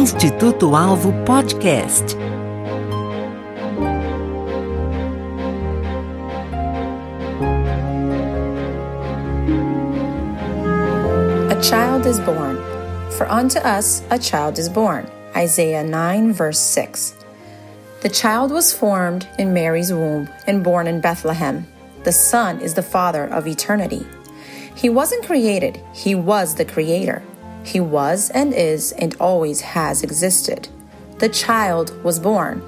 Instituto Alvo Podcast. A child is born. For unto us a child is born. Isaiah 9, verse 6. The child was formed in Mary's womb and born in Bethlehem. The Son is the Father of eternity. He wasn't created, He was the Creator. He was and is and always has existed. The child was born.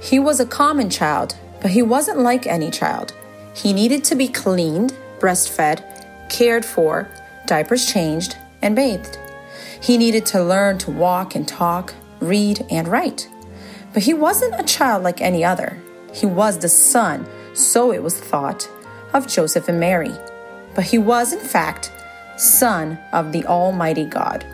He was a common child, but he wasn't like any child. He needed to be cleaned, breastfed, cared for, diapers changed, and bathed. He needed to learn to walk and talk, read and write. But he wasn't a child like any other. He was the son, so it was thought, of Joseph and Mary. But he was, in fact, son of the Almighty God.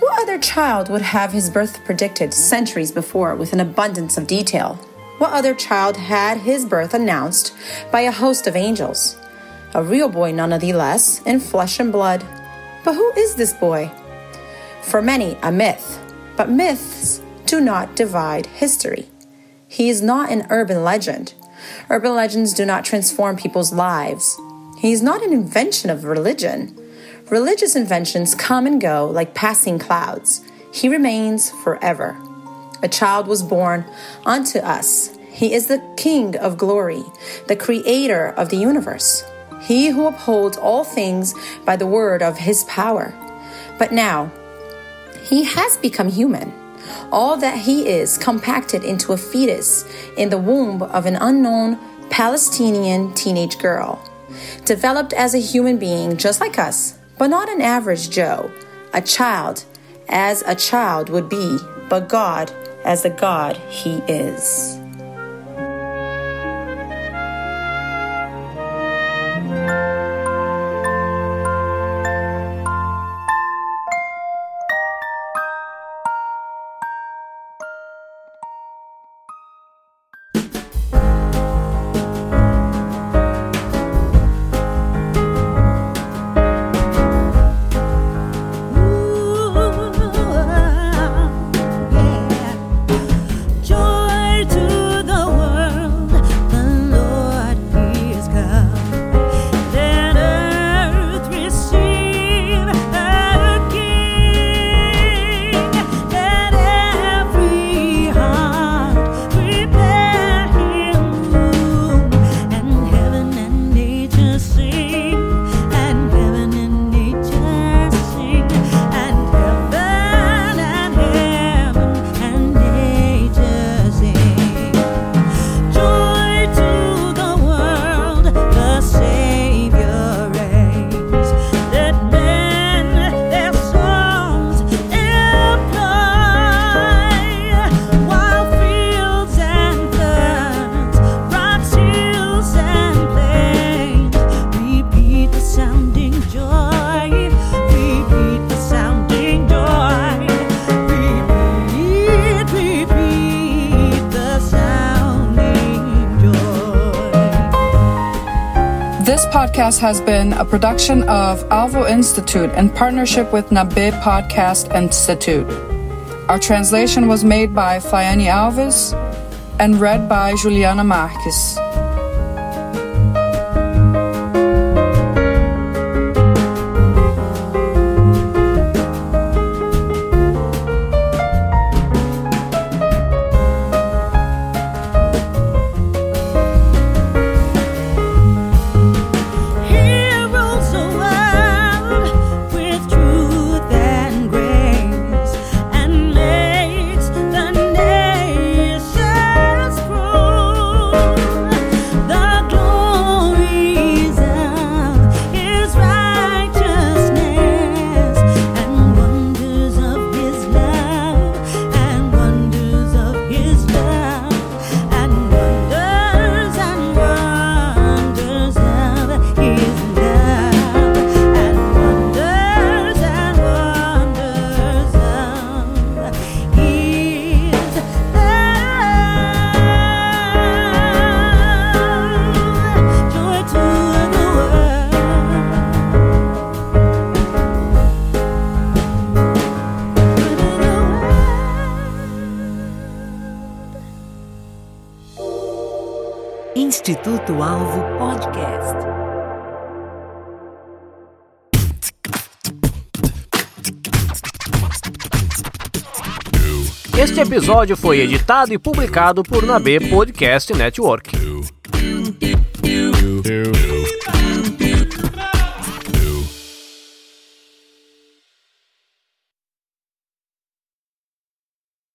What other child would have his birth predicted centuries before with an abundance of detail? What other child had his birth announced by a host of angels? A real boy, none of the less, in flesh and blood. But who is this boy? For many, a myth. But myths do not divide history. He is not an urban legend. Urban legends do not transform people's lives. He is not an invention of religion. Religious inventions come and go like passing clouds. He remains forever. A child was born unto us. He is the King of glory, the creator of the universe. He who upholds all things by the word of his power. But now, he has become human. All that he is compacted into a fetus in the womb of an unknown Palestinian teenage girl. Developed as a human being just like us, but not an average Joe. A child, as a child would be, but God as the God he is. This podcast has been a production of Alvo Institute in partnership with Nabe Podcast Institute. Our translation was made by Fayani Alves and read by Juliana Marques. Instituto Alvo Podcast. Este episódio foi editado e publicado por Nabe Podcast Network.